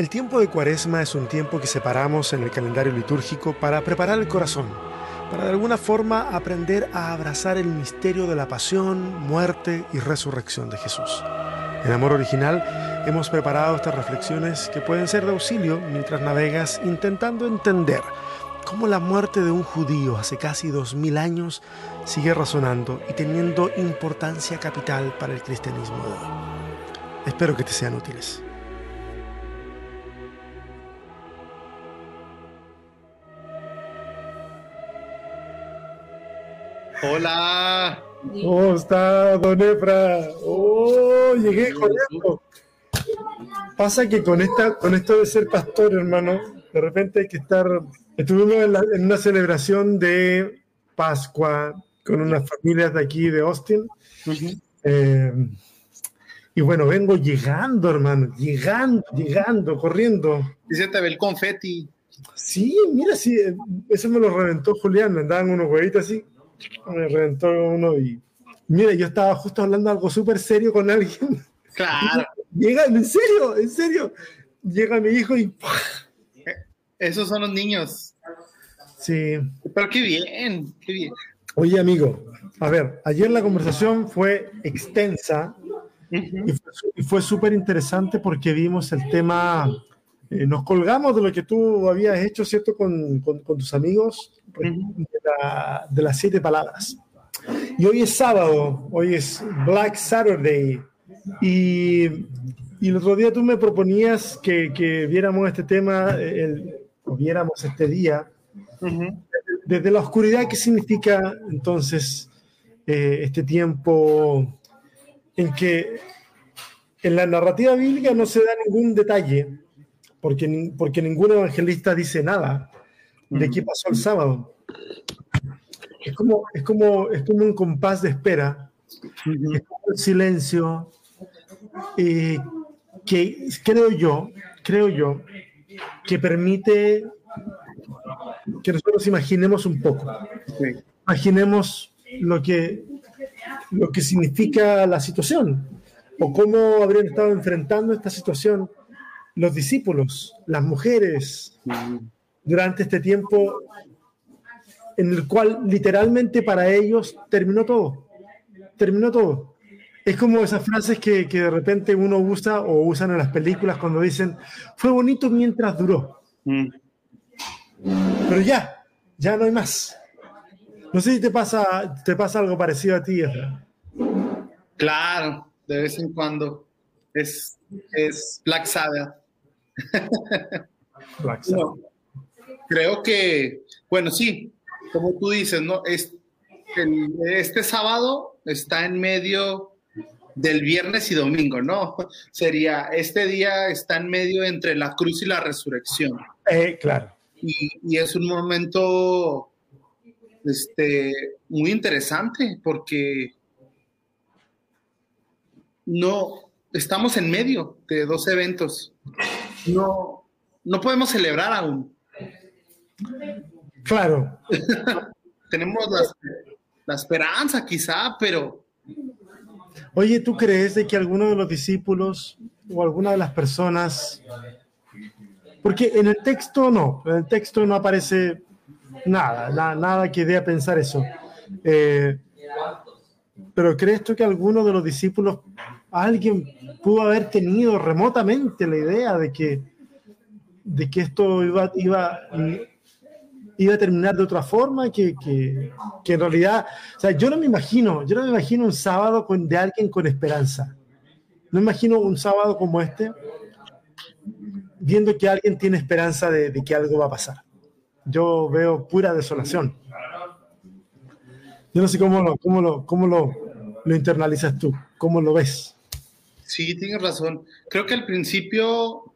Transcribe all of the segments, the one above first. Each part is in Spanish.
El tiempo de Cuaresma es un tiempo que separamos en el calendario litúrgico para preparar el corazón, para de alguna forma aprender a abrazar el misterio de la pasión, muerte y resurrección de Jesús. En Amor Original hemos preparado estas reflexiones que pueden ser de auxilio mientras navegas intentando entender cómo la muerte de un judío hace casi dos mil años sigue razonando y teniendo importancia capital para el cristianismo de hoy. Espero que te sean útiles. Hola. ¿Cómo está, don Efra? Oh, llegué esto. Pasa que con, esta, con esto de ser pastor, hermano, de repente hay que estar... Estuvimos en, una celebración de Pascua con unas familias de aquí de Austin. Eh, y bueno, vengo llegando, hermano, llegando, llegando, corriendo. Y se te ve el confeti. Sí, mira, sí, eso me lo reventó Julián, me andaban unos huevitos así me reventó uno y mira, yo estaba justo hablando algo súper serio con alguien. Claro. Llega, en serio, en serio. Llega mi hijo y... Esos son los niños. Sí. Pero qué bien, qué bien. Oye, amigo, a ver, ayer la conversación fue extensa y fue, súper interesante porque vimos el tema, eh, nos colgamos de lo que tú habías hecho, ¿cierto?, con, con, con tus amigos de, las siete palabras. Y hoy es sábado, hoy es Black Saturday. Y, y el otro día tú me proponías que, que viéramos este tema, el, o viéramos este día, desde, la oscuridad, ¿qué significa entonces eh, este tiempo en que en la narrativa bíblica no se da ningún detalle, porque, porque ningún evangelista dice nada de qué pasó el sábado. Es como, es como, es como un compás de espera, es como el silencio, eh, que creo yo, creo yo, que permite que nosotros imaginemos un poco. Imaginemos lo que, lo que significa la situación o cómo habrían estado enfrentando esta situación los discípulos, las mujeres, durante este tiempo en el cual literalmente para ellos terminó todo. Terminó todo. Es como esas frases que, que, de repente uno usa o usan en las películas cuando dicen, fue bonito mientras duró. Mm. Pero ya, ya no hay más. No sé si te pasa, te pasa algo parecido a ti, Claro, de vez en cuando. Es, es Black Sabbath. Creo que, bueno, sí, como tú dices, ¿no? Es, este sábado está en medio del viernes y domingo, ¿no? Sería, este día está en medio entre la cruz y la resurrección. Eh, claro. Y, es un momento este, muy interesante porque no, estamos en medio de dos eventos. No, no podemos celebrar aún. Claro. Tenemos la, esperanza quizá, pero... Oye, ¿tú crees de que alguno de los discípulos o alguna de las personas... Porque en el texto no, en el texto no aparece nada, nada que dé a pensar eso. Eh, pero ¿crees tú que alguno de los discípulos, alguien pudo haber tenido remotamente la idea de que, de que esto iba, iba, iba a terminar de otra forma, que, que, en realidad, o sea, yo no me imagino, yo no me imagino un sábado con, de alguien con esperanza. No me imagino un sábado como este, viendo que alguien tiene esperanza de, de que algo va a pasar. Yo veo pura desolación. Yo no sé cómo lo, cómo lo, cómo lo, lo internalizas tú, cómo lo ves. Sí, tienes razón. Creo que al principio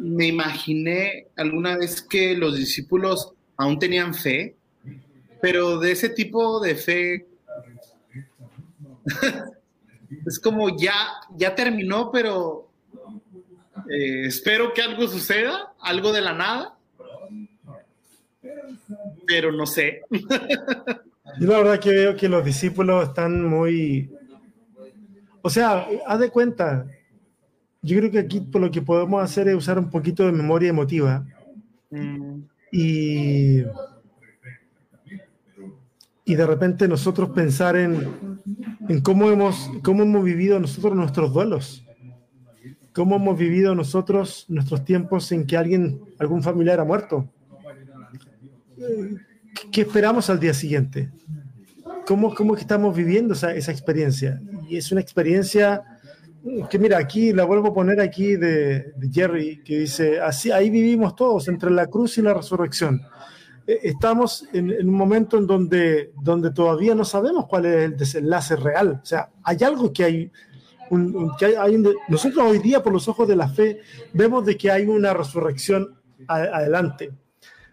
me imaginé alguna vez que los discípulos aún tenían fe, pero de ese tipo de fe es como ya, ya terminó, pero eh, espero que algo suceda, algo de la nada, pero no sé. Yo la verdad que veo que los discípulos están muy... O sea, haz de cuenta, yo creo que aquí lo que podemos hacer es usar un poquito de memoria emotiva y, y de repente nosotros pensar en, en cómo, hemos, cómo hemos vivido nosotros nuestros duelos, cómo hemos vivido nosotros nuestros tiempos en que alguien, algún familiar ha muerto. ¿Qué esperamos al día siguiente? ¿Cómo, cómo estamos viviendo esa, esa experiencia? Y es una experiencia que mira, aquí la vuelvo a poner aquí de, Jerry, que dice, así, ahí vivimos todos, entre la cruz y la resurrección. Eh, estamos en, un momento en donde, donde todavía no sabemos cuál es el desenlace real. O sea, hay algo que hay, que hay, nosotros hoy día por los ojos de la fe vemos de que hay una resurrección adelante,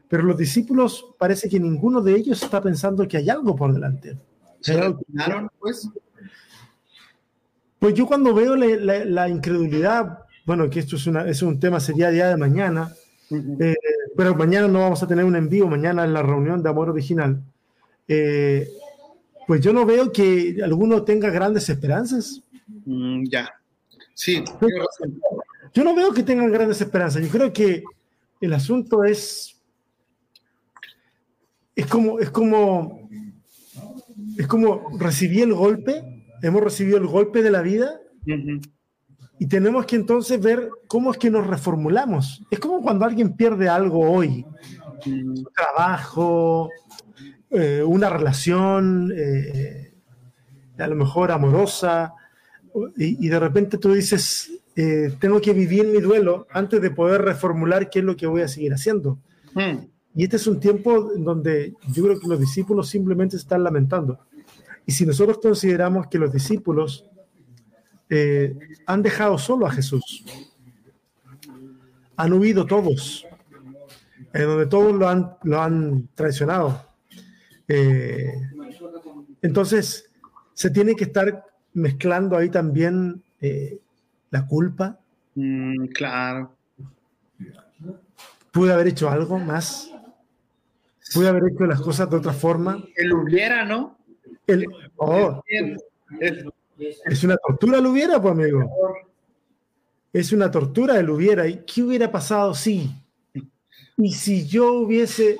pero los discípulos parece que ninguno de ellos está pensando que hay algo por delante. ¿Se pues? Pues yo cuando veo la, incredulidad, bueno, que esto es, una, es un tema, sería día de mañana, eh, pero mañana no vamos a tener un envío, mañana es la reunión de Amor Original. Eh, pues yo no veo que alguno tenga grandes esperanzas. Mm, ya, sí. Yo no veo que tengan grandes esperanzas. Yo creo que el asunto es, es como, es como, es como recibí el golpe hemos recibido el golpe de la vida y tenemos que entonces ver cómo es que nos reformulamos. Es como cuando alguien pierde algo hoy, un trabajo, eh, una relación, eh, a lo mejor amorosa, y, de repente tú dices, eh, tengo que vivir mi duelo antes de poder reformular qué es lo que voy a seguir haciendo. Mm. Y este es un tiempo en donde yo creo que los discípulos simplemente están lamentando. Y si nosotros consideramos que los discípulos eh, han dejado solo a Jesús, han huido todos, en donde todos lo han, lo han traicionado. Eh, entonces, se tiene que estar mezclando ahí también eh, la culpa. Mm, claro. Pude haber hecho algo más. Pude haber hecho las cosas de otra forma. El hubiera, ¿no? Oh, es una tortura el hubiera, pues amigo. Es una tortura el hubiera. ¿Y qué hubiera pasado si? Y si yo hubiese...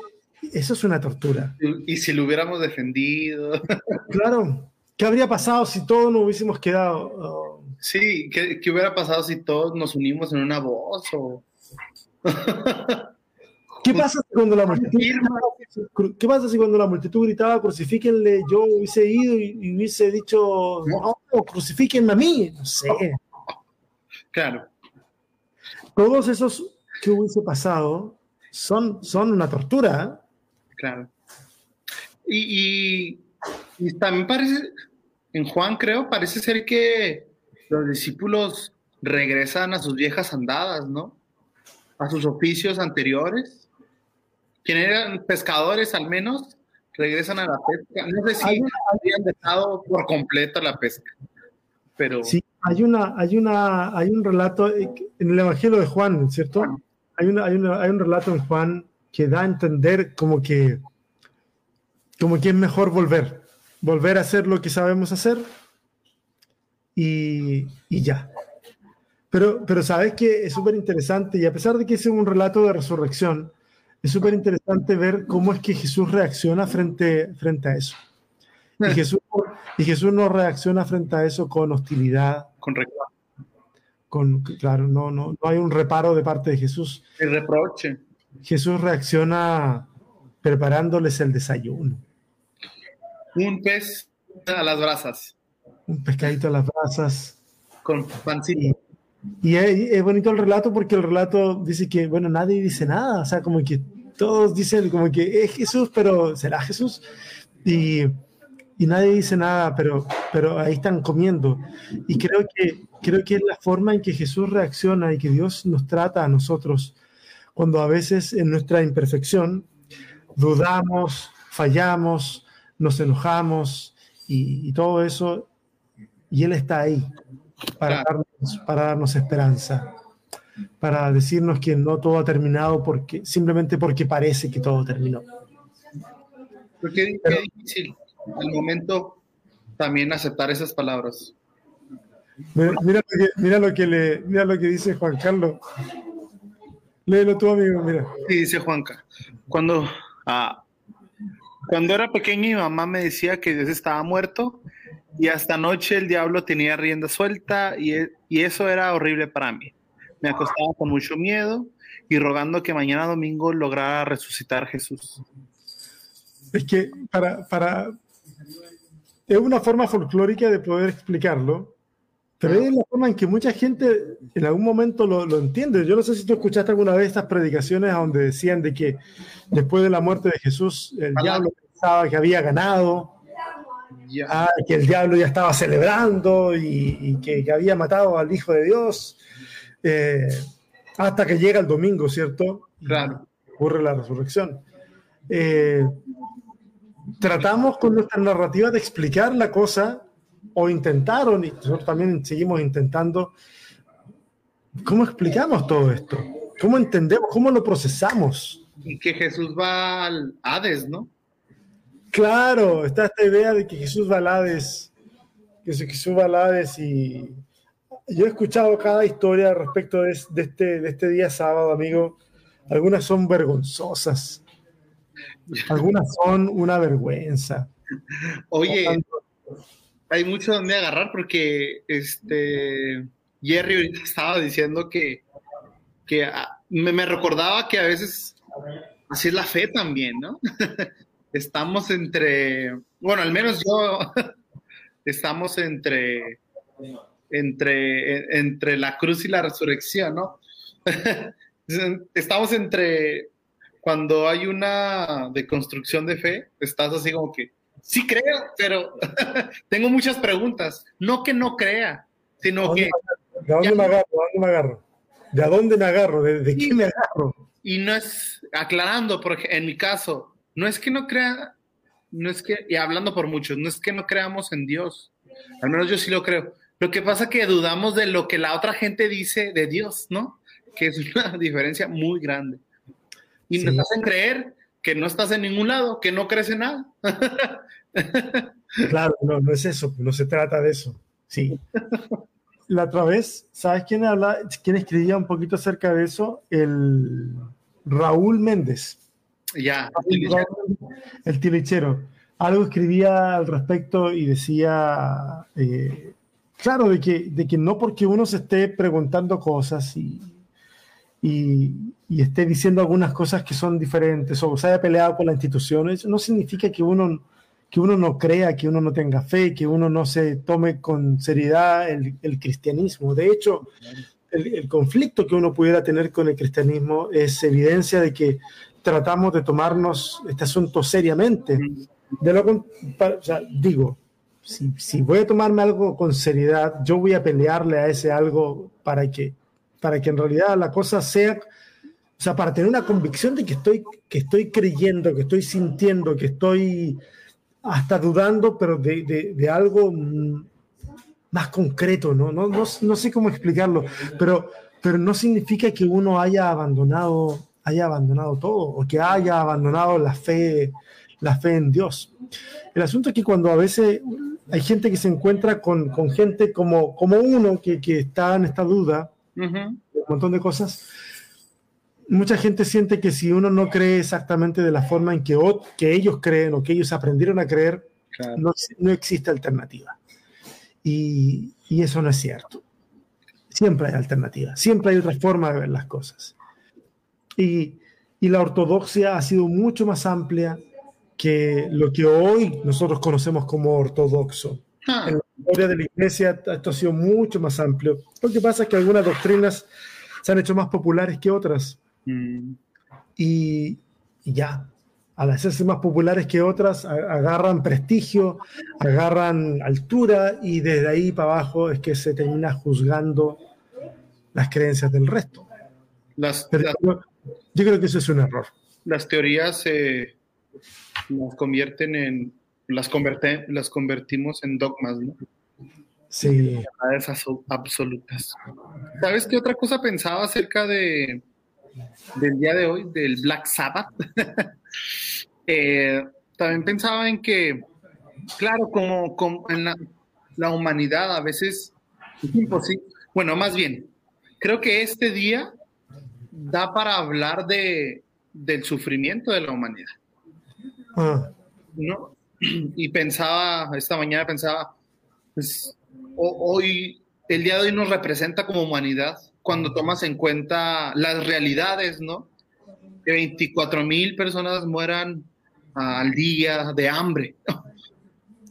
Eso es una tortura. Y si lo hubiéramos defendido. Claro. ¿Qué habría pasado si todos nos hubiésemos quedado? Oh. Sí, ¿qué, ¿qué, hubiera pasado si todos nos unimos en una voz? O... ¿Qué pasa si cuando la multitud, ¿qué pasa si cuando la multitud gritaba crucifíquenle, yo hubiese ido y, hubiese dicho, no, crucifíquenme a mí? No sé. Claro. Todos esos que hubiese pasado son, son una tortura. ¿eh? Claro. Y, y también parece, en Juan creo, parece ser que los discípulos regresan a sus viejas andadas, ¿no? A sus oficios anteriores quienes eran pescadores al menos, regresan a la pesca. No sé si habían dejado por completo la pesca, pero... Sí, hay, una, hay, una, hay un relato en el Evangelio de Juan, ¿cierto? Hay, una, hay, hay un relato en Juan que da a entender como que, como que es mejor volver, volver a hacer lo que sabemos hacer y, y ya. Pero, pero sabes que es súper interesante y a pesar de que es un relato de resurrección, es súper interesante ver cómo es que Jesús reacciona frente, frente a eso. Y Jesús, y Jesús no reacciona frente a eso con hostilidad. Con con, claro, no, no, no hay un reparo de parte de Jesús. El reproche. Jesús reacciona preparándoles el desayuno. Un pez a las brasas. Un pescadito a las brasas. Con pancito. Y es, bonito el relato porque el relato dice que, bueno, nadie dice nada, o sea, como que todos dicen como que es Jesús, pero ¿será Jesús? Y, y nadie dice nada, pero, pero ahí están comiendo. Y creo que, creo que es la forma en que Jesús reacciona y que Dios nos trata a nosotros cuando a veces en nuestra imperfección dudamos, fallamos, nos enojamos y, y todo eso, y Él está ahí para, darnos, para darnos esperanza, para decirnos que no todo ha terminado porque, simplemente porque parece que todo terminó. Porque es difícil al momento también aceptar esas palabras. Mira, lo que, le, mira lo que dice Juan Carlos. Léelo tú, amigo, mira. Sí, dice Juanca. Cuando, ah, cuando era pequeño, mi mamá me decía que Dios estaba muerto y hasta anoche el diablo tenía rienda suelta y, y eso era horrible para mí. Me acostaba con mucho miedo y rogando que mañana domingo lograra resucitar Jesús. Es que para, para, es una forma folclórica de poder explicarlo, pero es la forma en que mucha gente en algún momento lo, lo, entiende. Yo no sé si tú escuchaste alguna vez estas predicaciones donde decían de que después de la muerte de Jesús el diablo pensaba que había ganado, ah, que el diablo ya estaba celebrando y, que, que, había matado al Hijo de Dios, eh, hasta que llega el domingo, ¿cierto? Claro. ocurre la resurrección. Eh, tratamos con nuestra narrativa de explicar la cosa o intentaron, y nosotros también seguimos intentando, ¿cómo explicamos todo esto? ¿Cómo entendemos? ¿Cómo lo procesamos? Y que Jesús va al Hades, ¿no? Claro, está esta idea de que Jesús va al Hades, que Jesús va al Hades y yo he escuchado cada historia respecto de, este, de este día sábado, amigo. Algunas son vergonzosas, algunas son una vergüenza. Oye, hay mucho donde agarrar porque este Jerry ahorita estaba diciendo que, que ah, me, recordaba que a veces así es la fe también, ¿no? estamos entre, bueno, al menos yo, estamos entre, entre, entre la cruz y la resurrección, ¿no? estamos entre, cuando hay una deconstrucción de fe, estás así como que, sí creo, pero tengo muchas preguntas. No que no crea, sino que... ¿De dónde me agarro? ¿De dónde me agarro? ¿De dónde me agarro? ¿De, qué me agarro? Y no es, aclarando, porque en mi caso, no es que no crea, no es que, y hablando por muchos, no es que no creamos en Dios. Al menos yo sí lo creo. Lo que pasa es que dudamos de lo que la otra gente dice de Dios, ¿no? Que es una diferencia muy grande. Y nos hacen creer que no estás en ningún lado, que no crees en nada. Claro, no, no es eso, no se trata de eso. Sí. La otra vez, ¿sabes quién habla, quién escribía un poquito acerca de eso? El Raúl Méndez. Ya, el tilichero. Algo escribía al respecto y decía, eh, claro, de que, de que no porque uno se esté preguntando cosas y, y, esté diciendo algunas cosas que son diferentes o se haya peleado con la institución, eso no significa que uno, que uno no crea, que uno no tenga fe, que uno no se tome con seriedad el, cristianismo. De hecho, el, el, conflicto que uno pudiera tener con el cristianismo es evidencia de que tratamos de tomarnos este asunto seriamente. De lo, o sea, digo, si, si voy a tomarme algo con seriedad, yo voy a pelearle a ese algo para que para que en realidad la cosa sea, o sea, para tener una convicción de que estoy, que estoy creyendo, que estoy sintiendo, que estoy hasta dudando, pero de, de, algo más concreto, ¿no? No, ¿no? no, sé cómo explicarlo, pero, pero no significa que uno haya abandonado, haya abandonado todo o que haya abandonado la fe, la fe en Dios. El asunto es que cuando a veces hay gente que se encuentra con, con gente como, como uno que, que está en esta duda, un montón de cosas. Mucha gente siente que si uno no cree exactamente de la forma en que, que ellos creen o que ellos aprendieron a creer, no, no, existe alternativa. Y, y, eso no es cierto. Siempre hay alternativa, siempre hay otra forma de ver las cosas. Y, y la ortodoxia ha sido mucho más amplia que lo que hoy nosotros conocemos como ortodoxo. Ah. En la historia de la iglesia esto ha sido mucho más amplio. Lo que pasa es que algunas doctrinas se han hecho más populares que otras. Mm. Y, ya, al hacerse más populares que otras, agarran prestigio, agarran altura y desde ahí para abajo es que se termina juzgando las creencias del resto. Las, yo, creo que eso es un error. Las teorías se nos convierten en las, las convertimos en dogmas, ¿no? Sí. Verdades absolutas. ¿Sabes qué otra cosa pensaba acerca de del día de hoy, del Black Sabbath? Eh, también pensaba en que, claro, como, en la, humanidad a veces Es imposible. Bueno, más bien, creo que este día da para hablar de, del sufrimiento de la humanidad. Ah. ¿No? Y pensaba, esta mañana pensaba, pues, hoy, el día de hoy nos representa como humanidad cuando tomas en cuenta las realidades, ¿no? Que 24 mil personas mueran al día de hambre,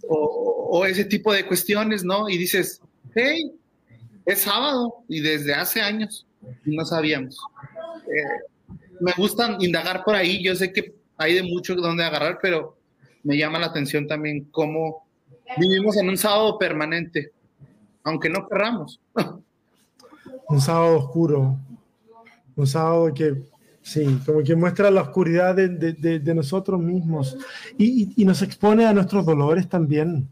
o, ese tipo de cuestiones, ¿no? Y dices, hey, es sábado y desde hace años no sabíamos. Eh, me gusta indagar por ahí, yo sé que hay de mucho donde agarrar, pero me llama la atención también cómo vivimos en un sábado permanente, aunque no querramos. un sábado oscuro, un sábado que, sí, como que muestra la oscuridad de, de, de nosotros mismos y, y, nos expone a nuestros dolores también.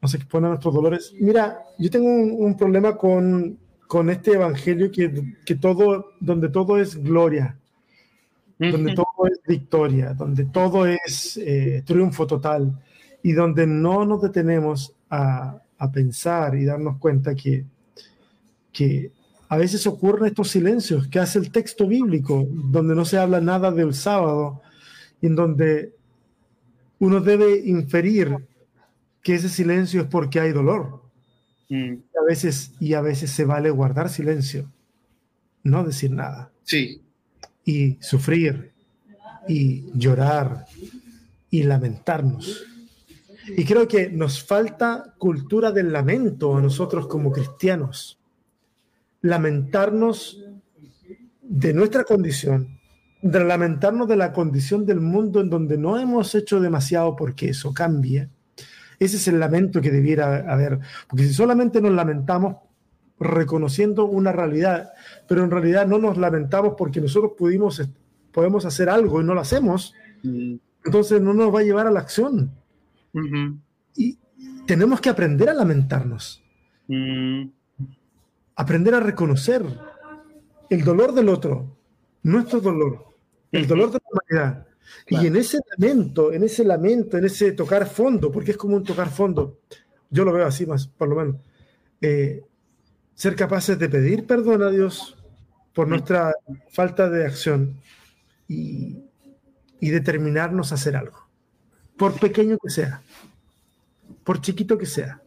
Nos expone a nuestros dolores. Mira, yo tengo un, un problema con, con este evangelio que, que, todo, donde todo es gloria, donde todo es victoria, donde todo es eh, triunfo total y donde no nos detenemos a, a pensar y darnos cuenta que, que a veces ocurren estos silencios que hace el texto bíblico, donde no se habla nada del sábado, y en donde uno debe inferir que ese silencio es porque hay dolor. Mm. Y, a veces, y a veces se vale guardar silencio, no decir nada. Sí. Y sufrir, y llorar, y lamentarnos. Y creo que nos falta cultura del lamento a nosotros como cristianos lamentarnos de nuestra condición, de lamentarnos de la condición del mundo en donde no hemos hecho demasiado porque eso cambie. Ese es el lamento que debiera haber, porque si solamente nos lamentamos reconociendo una realidad, pero en realidad no nos lamentamos porque nosotros pudimos, podemos hacer algo y no lo hacemos, entonces no nos va a llevar a la acción. Y tenemos que aprender a lamentarnos. Mm aprender a reconocer el dolor del otro, nuestro dolor, el dolor de la humanidad. Y en ese lamento, en ese lamento, en ese tocar fondo, porque es como un tocar fondo, yo lo veo así más, por lo menos, eh, ser capaces de pedir perdón a Dios por nuestra falta de acción y, determinarnos a hacer algo, por pequeño que sea, por chiquito que sea.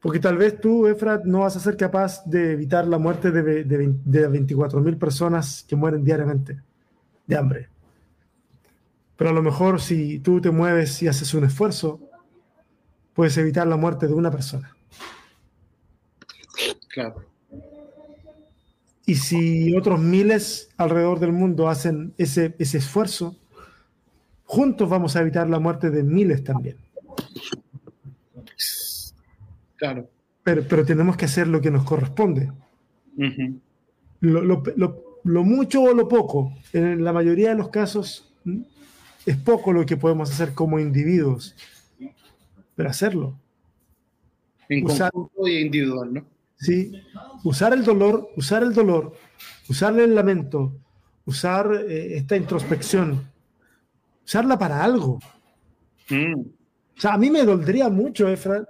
Porque tal vez tú, Efrat, no vas a ser capaz de evitar la muerte de, de, de 24 mil personas que mueren diariamente de hambre. Pero a lo mejor si tú te mueves y haces un esfuerzo, puedes evitar la muerte de una persona. Claro. Y si otros miles alrededor del mundo hacen ese, ese esfuerzo, juntos vamos a evitar la muerte de miles también. Claro. Pero, pero tenemos que hacer lo que nos corresponde. lo, lo, lo, mucho o lo poco, en la mayoría de los casos, es poco lo que podemos hacer como individuos, pero hacerlo. En usar, y individual, ¿no? Sí, usar el dolor, usar el dolor, usar el lamento, usar eh, esta introspección, usarla para algo. Mm. O sea, a mí me doldría mucho, Efra,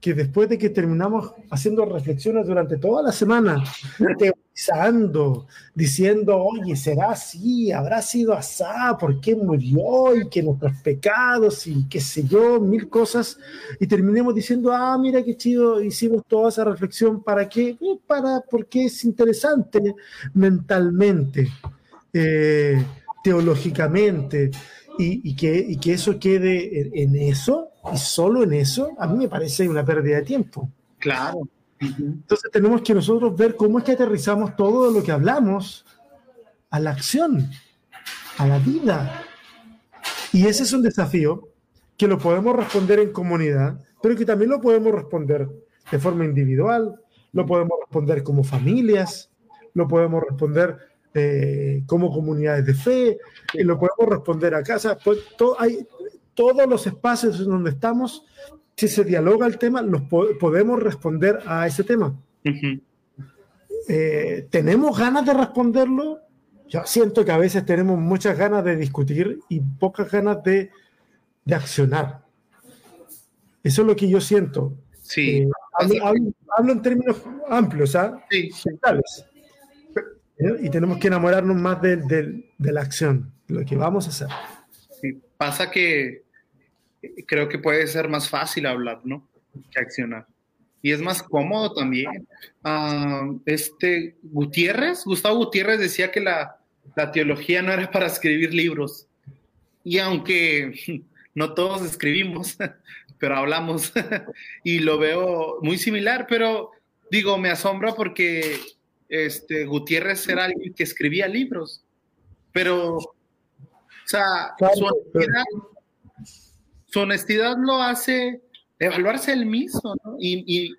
que después de que terminamos haciendo reflexiones durante toda la semana, teorizando, diciendo, oye, ¿será así? ¿Habrá sido asá? ¿Por qué murió? Y que nuestros pecados y qué sé yo, mil cosas. Y terminemos diciendo, ah, mira qué chido, hicimos toda esa reflexión. ¿Para qué? Eh, para, porque es interesante mentalmente, eh, teológicamente y, que, que, eso quede en, eso y solo en eso, a mí me parece una pérdida de tiempo. Claro. Entonces tenemos que nosotros ver cómo es que aterrizamos todo lo que hablamos a la acción, a la vida. Y ese es un desafío que lo podemos responder en comunidad, pero que también lo podemos responder de forma individual, lo podemos responder como familias, lo podemos responder eh, como comunidades de fe, y lo podemos responder a casa. Pues, hay, todos los espacios en donde estamos, si se dialoga el tema, los podemos responder a ese tema. Eh, ¿Tenemos ganas de responderlo? Yo siento que a veces tenemos muchas ganas de discutir y pocas ganas de, de accionar. Eso es lo que yo siento. Sí. Eh, Hablo, en términos amplios, ¿ah? Sí. Y tenemos que enamorarnos más de, de, la acción, de lo que vamos a hacer. Pasa que creo que puede ser más fácil hablar, ¿no? Que accionar. Y es más cómodo también. Ah, este Gutiérrez, Gustavo Gutiérrez decía que la, la teología no era para escribir libros. Y aunque no todos escribimos, pero hablamos y lo veo muy similar, pero digo, me asombra porque este, Gutiérrez era alguien que escribía libros, pero, sea, su, honestidad, lo hace evaluarse él mismo, ¿no? Y,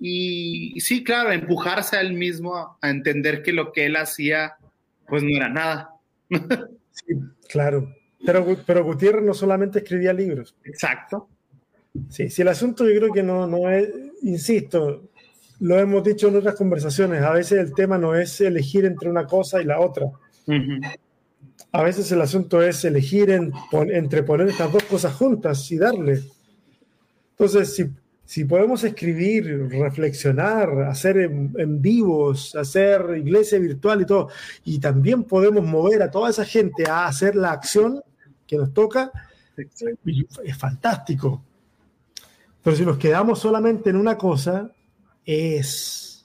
y, sí, claro, empujarse a él mismo a, entender que lo que él hacía, pues no era nada. sí, claro. Pero, pero Gutiérrez no solamente escribía libros. Exacto. Sí, si el asunto yo creo que no, no es, insisto, lo hemos dicho en otras conversaciones, a veces el tema no es elegir entre una cosa y la otra. A veces el asunto es elegir entre poner estas dos cosas juntas y darle. Entonces, si, si podemos escribir, reflexionar, hacer en, vivos, hacer iglesia virtual y todo, y también podemos mover a toda esa gente a hacer la acción que nos toca, es fantástico. Pero si nos quedamos solamente en una cosa, es.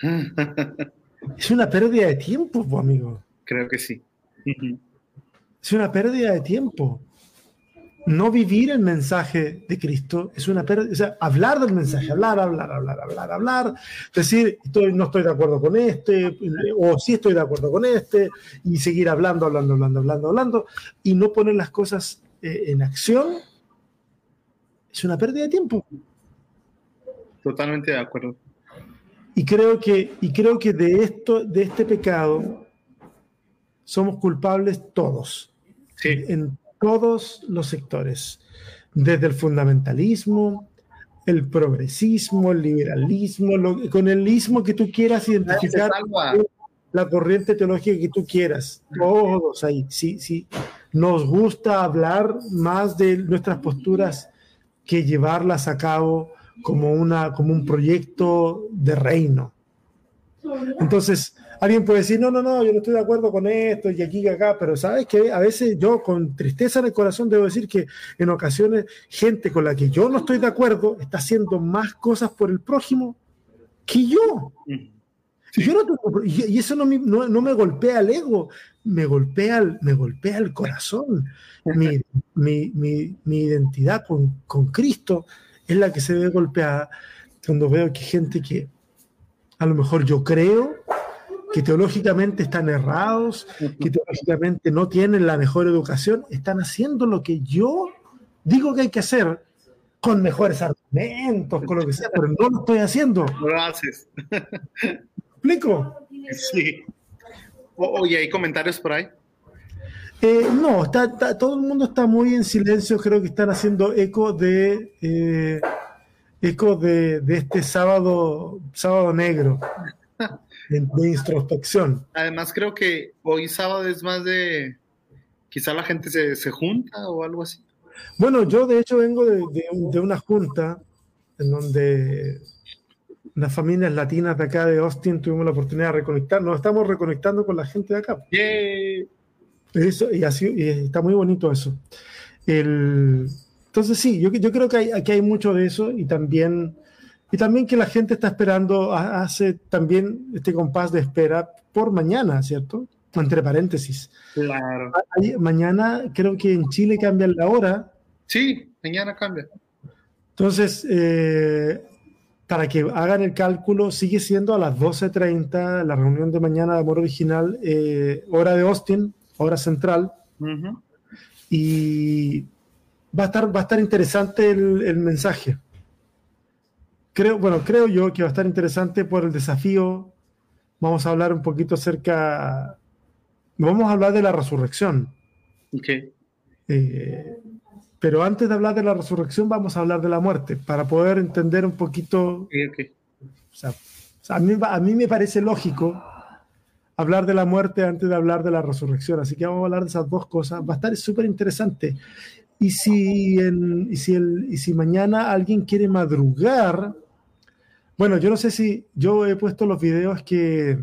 es una pérdida de tiempo, amigo. Creo que sí. Es una pérdida de tiempo. No vivir el mensaje de Cristo es una pérdida. O sea, hablar del mensaje, hablar, hablar, hablar, hablar, hablar. Decir, estoy, no estoy de acuerdo con este, o sí estoy de acuerdo con este, y seguir hablando, hablando, hablando, hablando, hablando, y no poner las cosas eh, en acción es una pérdida de tiempo. Totalmente de acuerdo. Y creo que, y creo que de, esto, de este pecado somos culpables todos, sí. en todos los sectores, desde el fundamentalismo, el progresismo, el liberalismo, con el ismo que tú quieras identificar, la corriente teológica que tú quieras, todos ahí, sí, sí. Nos gusta hablar más de nuestras posturas que llevarlas a cabo como, una, como un proyecto de reino. Entonces, alguien puede decir, no, no, no, yo no estoy de acuerdo con esto y aquí y acá, pero sabes que a veces yo con tristeza en el corazón debo decir que en ocasiones gente con la que yo no estoy de acuerdo está haciendo más cosas por el prójimo que yo. y, eso no me, no, me, golpea el ego, me golpea, me golpea el corazón. Mi, mi, mi, mi identidad con, con, Cristo es la que se ve golpeada cuando veo que gente que a lo mejor yo creo que teológicamente están errados, que teológicamente no tienen la mejor educación, están haciendo lo que yo digo que hay que hacer con mejores argumentos, con lo que sea, pero no lo estoy haciendo. No lo haces. ¿Explico? Sí. Oye, ¿hay comentarios por ahí? Eh, no, está, todo el mundo está muy en silencio, creo que están haciendo eco de eh, eco de, este sábado, sábado negro de, introspección. Además creo que hoy sábado es más de quizá la gente se, junta o algo así. Bueno, yo de hecho vengo de, una junta en donde las familias latinas de acá de Austin tuvimos la oportunidad de reconectar, nos estamos reconectando con la gente de acá. Eso, y, así, y está muy bonito eso. El, entonces sí, yo, yo creo que hay, aquí hay mucho de eso y también, y también que la gente está esperando, hace también este compás de espera por mañana, ¿cierto? Entre paréntesis. Claro. mañana creo que en Chile cambia la hora. Sí, mañana cambia. Entonces, eh, para que hagan el cálculo, sigue siendo a las 12.30 la reunión de mañana de Amor Original, eh, hora de Austin, hora central. Y va a estar, va a estar interesante el, mensaje. Creo, bueno, creo yo que va a estar interesante por el desafío. Vamos a hablar un poquito acerca. Vamos a hablar de la resurrección. Eh, pero antes de hablar de la resurrección, vamos a hablar de la muerte, para poder entender un poquito. a, mí, a mí me parece lógico hablar de la muerte antes de hablar de la resurrección. Así que vamos a hablar de esas dos cosas. Va a estar súper interesante. Y si, y, si el, y si mañana alguien quiere madrugar Bueno, yo no sé si yo he puesto los videos que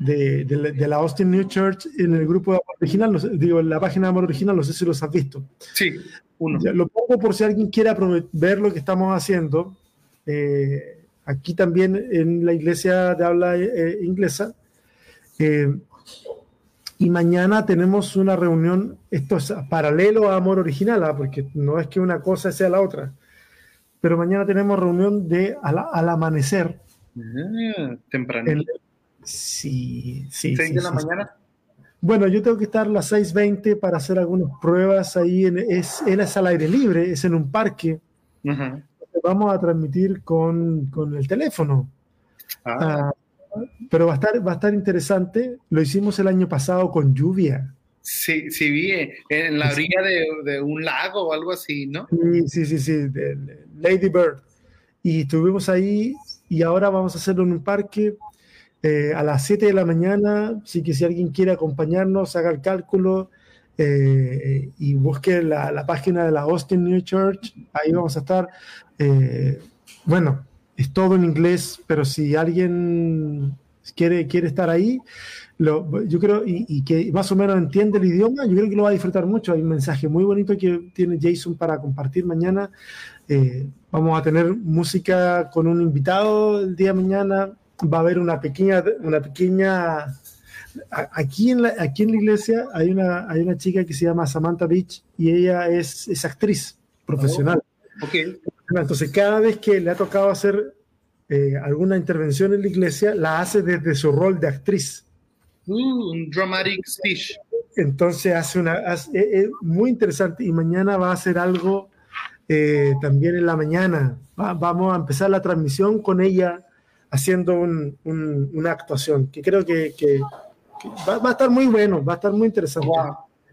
de, la Austin New Church en el grupo de Amor Original, digo, en la página de Amor Original, no sé si los has visto. Sí, uno. lo pongo por si alguien quiere ver lo que estamos haciendo. Eh, aquí también en la iglesia de habla eh, inglesa. Eh, y mañana tenemos una reunión, esto es paralelo a Amor Original, ¿ah? porque no es que una cosa sea la otra, pero mañana tenemos reunión de al, amanecer. Ah, temprano. Sí, sí. ¿6 de la mañana? Bueno, yo tengo que estar a las 6.20 para hacer algunas pruebas ahí. En, es, es al aire libre, es en un parque. Vamos a transmitir con, con el teléfono. Ah. Ah, pero va a, estar, va a estar interesante. Lo hicimos el año pasado con lluvia. Sí, sí vi, en la orilla de, de un lago o algo así, ¿no? Sí, sí, sí, sí, Lady Bird. Y estuvimos ahí y ahora vamos a hacerlo en un parque eh, a las 7 de la mañana, así que si alguien quiere acompañarnos, haga el cálculo eh, y busque la, página de la Austin New Church, ahí vamos a estar. Eh, bueno, es todo en inglés, pero si alguien quiere, quiere estar ahí, yo creo, y, que más o menos entiende el idioma, yo creo que lo va a disfrutar mucho. Hay un mensaje muy bonito que tiene Jason para compartir mañana. vamos a tener música con un invitado el día de mañana va a haber una pequeña, una pequeña aquí en la, aquí en la iglesia hay una, hay una chica que se llama Samantha Beach y ella es, es actriz profesional. Oh, okay. Entonces, cada vez que le ha tocado hacer eh, alguna intervención en la iglesia, la hace desde su rol de actriz. Uh, un dramatic speech. Entonces, hace una. es, muy interesante y mañana va a hacer algo eh, también en la mañana. vamos a empezar la transmisión con ella haciendo una actuación que creo que, va, a estar muy bueno, va a estar muy interesante.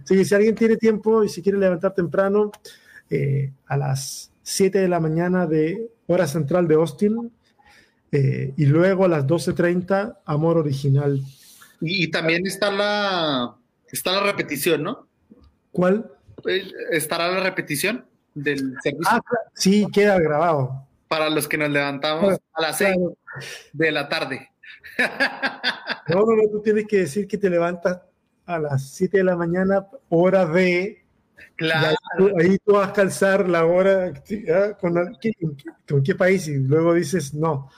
si alguien tiene tiempo y si quiere levantar temprano, eh, a las 7 de la mañana de hora central de Austin eh, y luego a las 12.30 Amor Original. Y, también está la, está la repetición, ¿no? ¿Cuál? Eh, ¿Estará la repetición del servicio? Ah, sí, queda grabado para los que nos levantamos a las seis de la tarde. No, no, no, tú tienes que decir que te levantas a las 7 de la mañana, hora de. Claro. Ahí tú, vas a calzar la hora con, con, qué país y luego dices, no,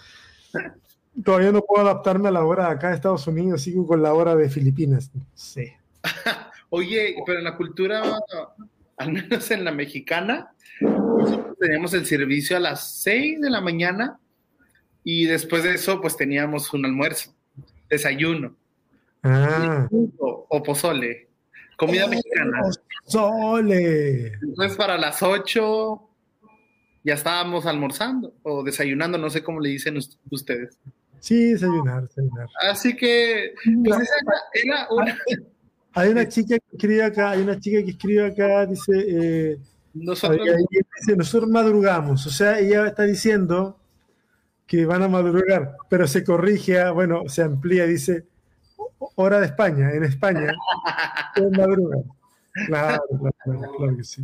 todavía no puedo adaptarme a la hora acá de Estados Unidos, sigo con la hora de Filipinas. Sí. Oye, pero en la cultura, al menos en la mexicana, teníamos el servicio a las 6 de la mañana y después de eso pues teníamos un almuerzo, desayuno, ah. o pozole, comida mexicana. Pozole. Entonces para las 8 ya estábamos almorzando o desayunando, no sé cómo le dicen ustedes. Sí, desayunar, desayunar. Así que pues, era, una... Hay una chica que escribe acá, hay una chica que escribe acá, dice, eh, nosotros, madrugamos, o sea, ella está diciendo que van a madrugar, pero se corrige, a, bueno, se amplía, dice hora de España, en España, madrugan. Claro, claro, que sí.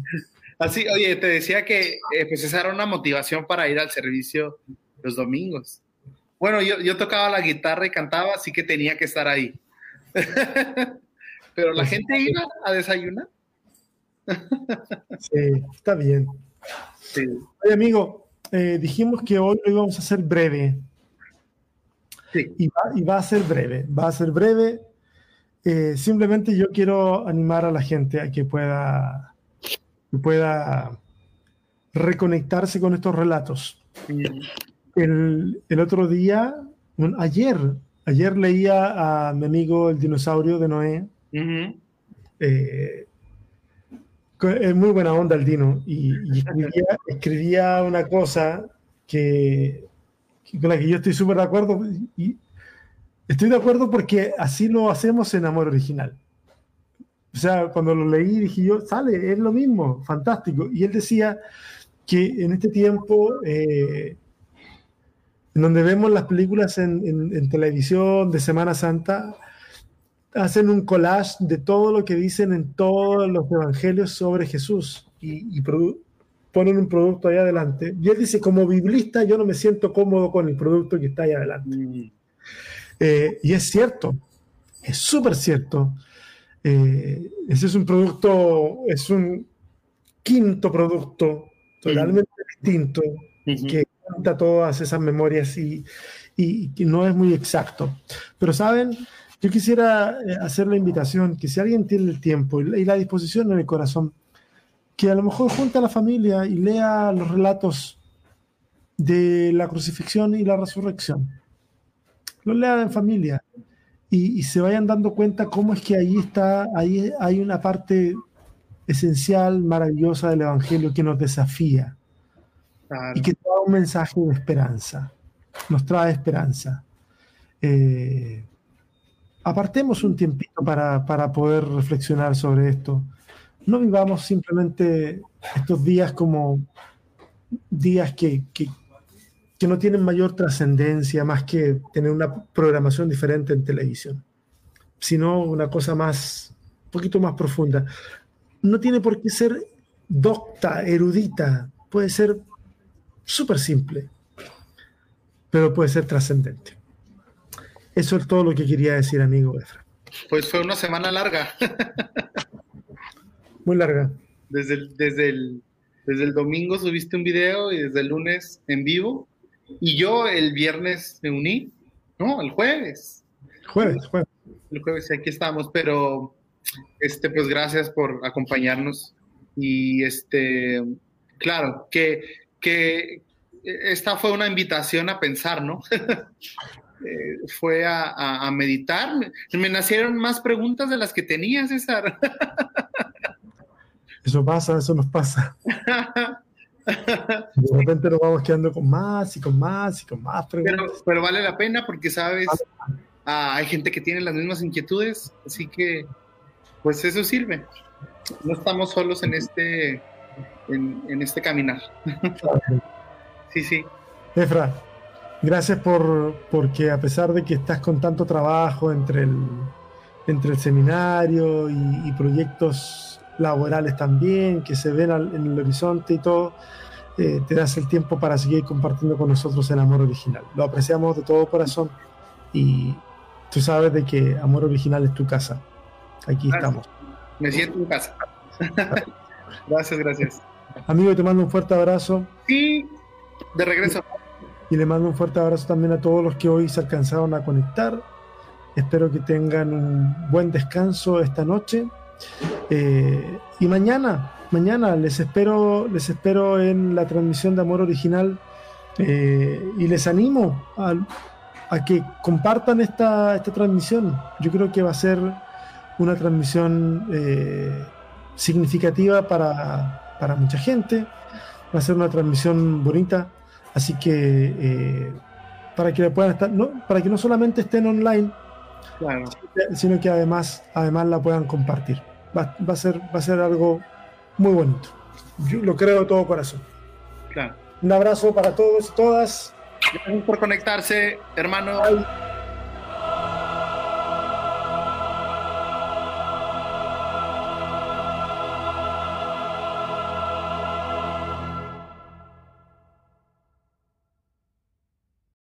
Así, oye, te decía que eh, pues esa era una motivación para ir al servicio los domingos. Bueno, yo, yo tocaba la guitarra y cantaba, así que tenía que estar ahí. Pero la pues gente iba a desayunar. Sí, está bien. Oye, amigo, eh, dijimos que hoy lo íbamos a hacer breve. Y, va, a ser breve, va a ser breve. Eh, simplemente yo quiero animar a la gente a que pueda, pueda reconectarse con estos relatos. El, otro día, ayer, ayer leía a mi amigo el dinosaurio de Noé. Es muy buena onda el Dino y, escribía, una cosa que, con la que yo estoy súper de acuerdo y estoy de acuerdo porque así lo hacemos en Amor Original. O sea, cuando lo leí dije yo, sale, es lo mismo, fantástico. Y él decía que en este tiempo, eh, en donde vemos las películas en televisión de Semana Santa, hacen un collage de todo lo que dicen en todos los evangelios sobre Jesús y, ponen un producto ahí adelante. Y él dice, como biblista, yo no me siento cómodo con el producto que está ahí adelante. Mm. Eh, y es cierto, es súper cierto. Eh, ese es un producto, es un quinto producto totalmente distinto que cuenta todas esas memorias y, y, no es muy exacto. Pero saben, yo quisiera eh, hacer la invitación que si alguien tiene el tiempo y la disposición en el corazón, que a lo mejor junte a la familia y lea los relatos de la crucifixión y la resurrección. Los lea en familia y, se vayan dando cuenta cómo es que ahí está, ahí hay una parte esencial, maravillosa del Evangelio que nos desafía y que trae un mensaje de esperanza, nos trae esperanza. Eh, apartemos un tiempito para, para poder reflexionar sobre esto no vivamos simplemente estos días como días que, no tienen mayor trascendencia más que tener una programación diferente en televisión, sino una cosa más, un poquito más profunda. No tiene por qué ser docta, erudita, puede ser súper simple, pero puede ser trascendente. Eso es todo lo que quería decir, amigo Efra. Pues fue una semana larga. Muy larga. Desde el, desde, el, desde el domingo subiste un video y desde el lunes en vivo. Y yo el viernes me uní, ¿no? El jueves. Jueves, jueves. El jueves, aquí estamos, pero este, pues gracias por acompañarnos. Y este, claro, que, que esta fue una invitación a pensar, ¿no? Eh, fue a, a, meditar. Me nacieron más preguntas de las que tenía, César. Eso pasa, eso nos pasa. De repente nos vamos quedando con más y con más y con más preguntas. Pero, vale la pena porque, sabes, ah, hay gente que tiene las mismas inquietudes, así que, pues eso sirve. No estamos solos en este, en, este caminar. sí, sí. Efra, gracias por, porque a pesar de que estás con tanto trabajo entre el, entre el seminario y proyectos laborales también, que se ven en el horizonte y todo, eh, te das el tiempo para seguir compartiendo con nosotros el amor original. Lo apreciamos de todo corazón y tú sabes de que amor original es tu casa. Aquí estamos. Me siento en casa. gracias, gracias. Amigo, te mando un fuerte abrazo. Sí, de regreso. Y le mando un fuerte abrazo también a todos los que hoy se alcanzaron a conectar. Espero que tengan un buen descanso esta noche eh, y mañana, mañana les espero, les espero en la transmisión de Amor Original eh, y les animo a, que compartan esta, esta, transmisión. Yo creo que va a ser una transmisión eh, significativa para, para, mucha gente, va a ser una transmisión bonita, así que para que puedan estar, no, para que no solamente estén online, sino que además, además la puedan compartir va, a ser, va a ser algo muy bonito. Yo lo creo de todo corazón. Un abrazo para todos y todas. Gracias por conectarse, hermano.